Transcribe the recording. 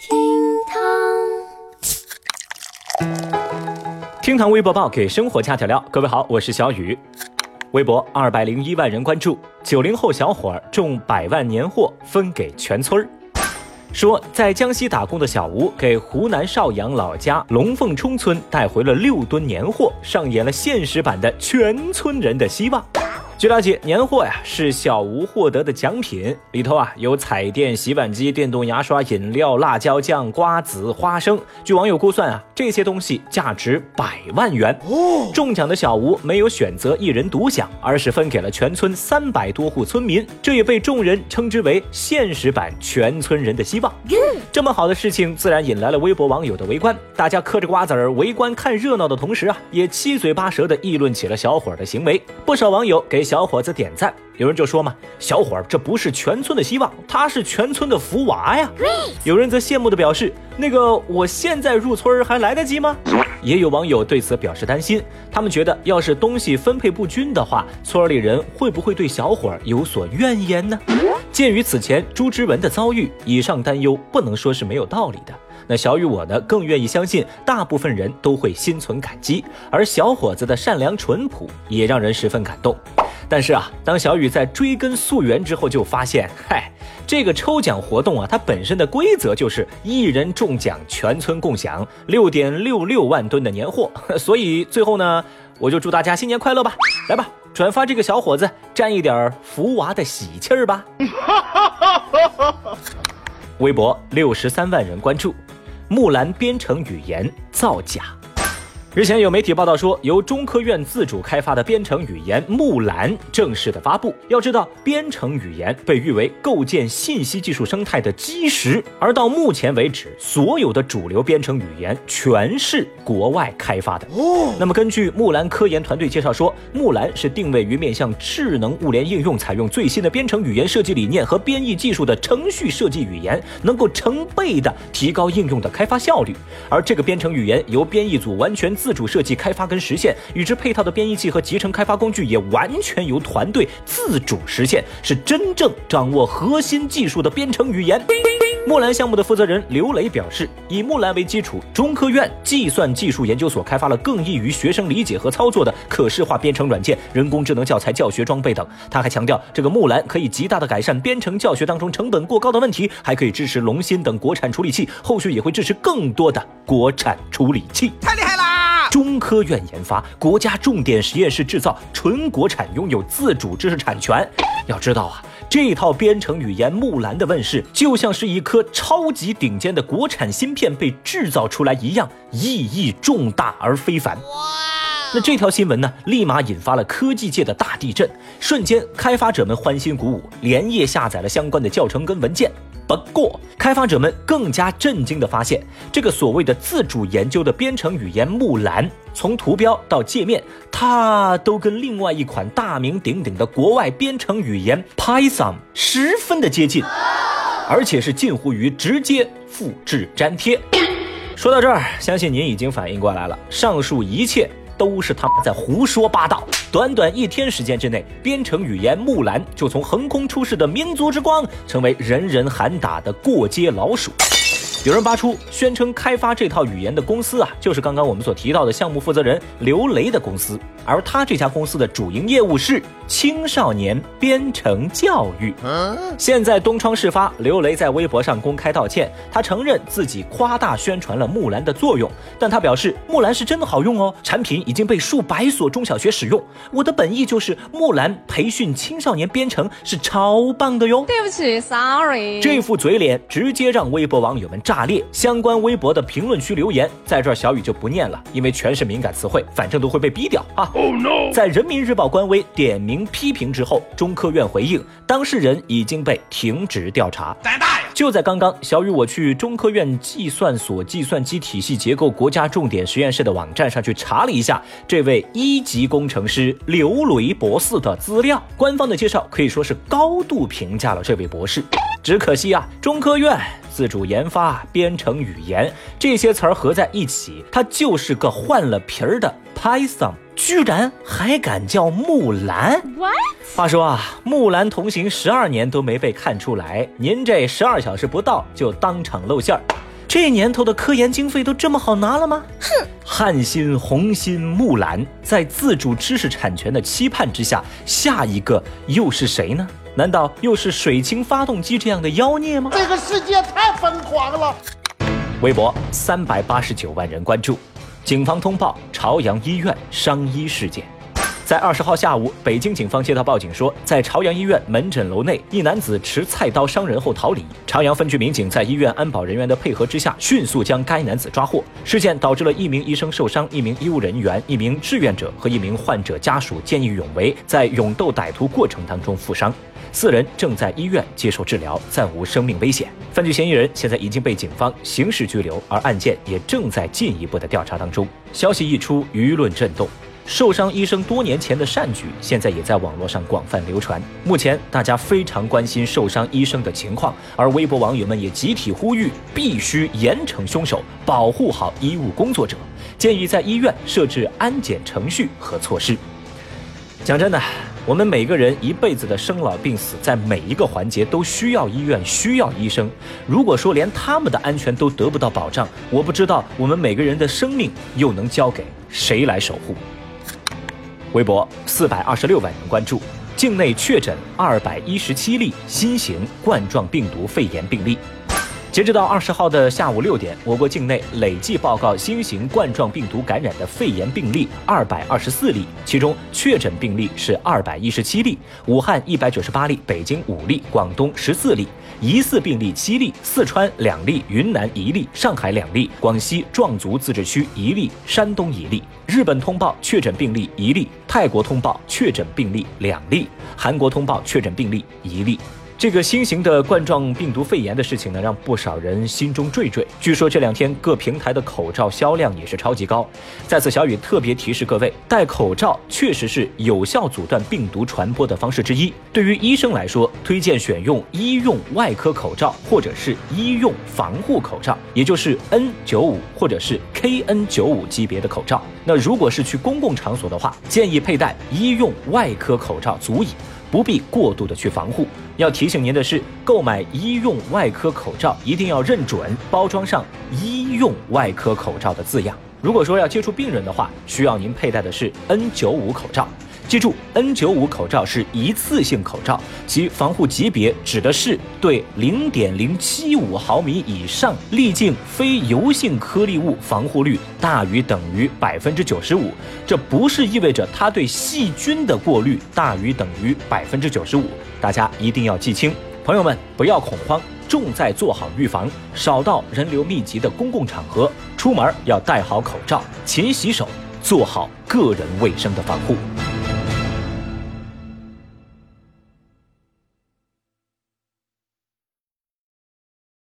厅堂，厅堂微博报给生活加调料。各位好，我是小雨。微博二百零一万人关注，九零后小伙儿中百万年货分给全村儿。说在江西打工的小吴给湖南邵阳老家龙凤冲村带回了六吨年货，上演了现实版的全村人的希望。据了解，年货呀是小吴获得的奖品，里头啊有彩电、洗碗机、电动牙刷、饮料、辣椒酱、瓜子、花生。据网友估算啊，这些东西价值百万元。哦，中奖的小吴没有选择一人独享，而是分给了全村三百多户村民，这也被众人称之为现实版全村人的希望。这么好的事情，自然引来了微博网友的围观。大家嗑着瓜子儿围观看热闹的同时啊，也七嘴八舌的议论起了小伙的行为。不少网友给。小伙子点赞，有人就说嘛：“小伙儿，这不是全村的希望，他是全村的福娃呀。”有人则羡慕的表示：“那个，我现在入村还来得及吗？”也有网友对此表示担心，他们觉得要是东西分配不均的话，村里人会不会对小伙儿有所怨言呢？鉴于此前朱之文的遭遇，以上担忧不能说是没有道理的。那小雨我呢，更愿意相信大部分人都会心存感激，而小伙子的善良淳朴也让人十分感动。但是啊，当小雨在追根溯源之后，就发现，嗨，这个抽奖活动啊，它本身的规则就是一人中奖，全村共享六点六六万吨的年货。所以最后呢，我就祝大家新年快乐吧！来吧，转发这个小伙子，沾一点福娃的喜气儿吧。微博六十三万人关注，木兰编程语言造假。日前有媒体报道说，由中科院自主开发的编程语言木兰正式的发布。要知道，编程语言被誉为构建信息技术生态的基石，而到目前为止，所有的主流编程语言全是国外开发的。哦，那么根据木兰科研团队介绍说，木兰是定位于面向智能物联应用，采用最新的编程语言设计理念和编译技术的程序设计语言，能够成倍的提高应用的开发效率。而这个编程语言由编译组完全。自主设计、开发跟实现，与之配套的编译器和集成开发工具也完全由团队自主实现，是真正掌握核心技术的编程语言。木兰项目的负责人刘磊表示，以木兰为基础，中科院计算技术研究所开发了更易于学生理解和操作的可视化编程软件、人工智能教材、教学装备等。他还强调，这个木兰可以极大的改善编程教学当中成本过高的问题，还可以支持龙芯等国产处理器，后续也会支持更多的国产处理器。太厉害啦！中科院研发，国家重点实验室制造，纯国产，拥有自主知识产权。要知道啊。这套编程语言木兰的问世，就像是一颗超级顶尖的国产芯片被制造出来一样，意义重大而非凡。那这条新闻呢，立马引发了科技界的大地震，瞬间开发者们欢欣鼓舞，连夜下载了相关的教程跟文件。不过，开发者们更加震惊地发现，这个所谓的自主研究的编程语言木兰，从图标到界面，它都跟另外一款大名鼎鼎的国外编程语言 Python 十分的接近，而且是近乎于直接复制粘贴。说到这儿，相信您已经反应过来了，上述一切。都是他们在胡说八道。短短一天时间之内，编程语言木兰就从横空出世的民族之光，成为人人喊打的过街老鼠。有人扒出，宣称开发这套语言的公司啊，就是刚刚我们所提到的项目负责人刘雷的公司。而他这家公司的主营业务是青少年编程教育。现在东窗事发，刘雷在微博上公开道歉，他承认自己夸大宣传了木兰的作用，但他表示木兰是真的好用哦，产品已经被数百所中小学使用。我的本意就是木兰培训青少年编程是超棒的哟。对不起，sorry。这副嘴脸直接让微博网友们。炸裂！相关微博的评论区留言，在这儿小雨就不念了，因为全是敏感词汇，反正都会被逼掉啊。在人民日报官微点名批评之后，中科院回应，当事人已经被停职调查。就在刚刚，小雨我去中科院计算所计算机体系结构国家重点实验室的网站上去查了一下这位一级工程师刘雷博士的资料，官方的介绍可以说是高度评价了这位博士。只可惜啊，中科院。自主研发编程语言这些词儿合在一起，它就是个换了皮儿的 Python，居然还敢叫木兰？What？。话说啊，木兰同行十二年都没被看出来，您这十二小时不到就当场露馅儿。这年头的科研经费都这么好拿了吗？哼！汉芯、红芯、木兰，在自主知识产权的期盼之下，下一个又是谁呢？难道又是水清发动机这样的妖孽吗？这个世界太疯狂了！微博三百八十九万人关注，警方通报朝阳医院伤医事件。在二十号下午，北京警方接到报警说，在朝阳医院门诊楼内，一男子持菜刀伤人后逃离。朝阳分局民警在医院安保人员的配合之下，迅速将该男子抓获。事件导致了一名医生受伤，一名医务人员、一名志愿者和一名患者家属见义勇为，在勇斗歹徒过程当中负伤。四人正在医院接受治疗，暂无生命危险。犯罪嫌疑人现在已经被警方刑事拘留，而案件也正在进一步的调查当中。消息一出，舆论震动。受伤医生多年前的善举，现在也在网络上广泛流传。目前大家非常关心受伤医生的情况，而微博网友们也集体呼吁，必须严惩凶手，保护好医务工作者，建议在医院设置安检程序和措施。讲真的，我们每个人一辈子的生老病死，在每一个环节都需要医院，需要医生。如果说连他们的安全都得不到保障，我不知道我们每个人的生命又能交给谁来守护。微博四百二十六万人关注，境内确诊二百一十七例新型冠状病毒肺炎病例。截止到二十号的下午六点，我国境内累计报告新型冠状病毒感染的肺炎病例二百二十四例，其中确诊病例是二百一十七例，武汉一百九十八例，北京五例，广东十四例，疑似病例七例，四川两例，云南一例，上海两例，广西壮族自治区一例，山东一例，日本通报确诊病例一例，泰国通报确诊病例两例，韩国通报确诊病例一例。这个新型的冠状病毒肺炎的事情呢，让不少人心中惴惴。据说这两天各平台的口罩销量也是超级高。在此，小雨特别提示各位，戴口罩确实是有效阻断病毒传播的方式之一。对于医生来说，推荐选用医用外科口罩或者是医用防护口罩，也就是 N95 或者是 KN95 级别的口罩。那如果是去公共场所的话，建议佩戴医用外科口罩足矣。不必过度的去防护。要提醒您的是，购买医用外科口罩一定要认准包装上“医用外科口罩”的字样。如果说要接触病人的话，需要您佩戴的是 N95 口罩。记住，N95 口罩是一次性口罩，其防护级别指的是对0.075毫米以上粒径非油性颗粒物防护率大于等于百分之九十五。这不是意味着它对细菌的过滤大于等于百分之九十五，大家一定要记清。朋友们，不要恐慌，重在做好预防，少到人流密集的公共场合，出门要戴好口罩，勤洗手，做好个人卫生的防护。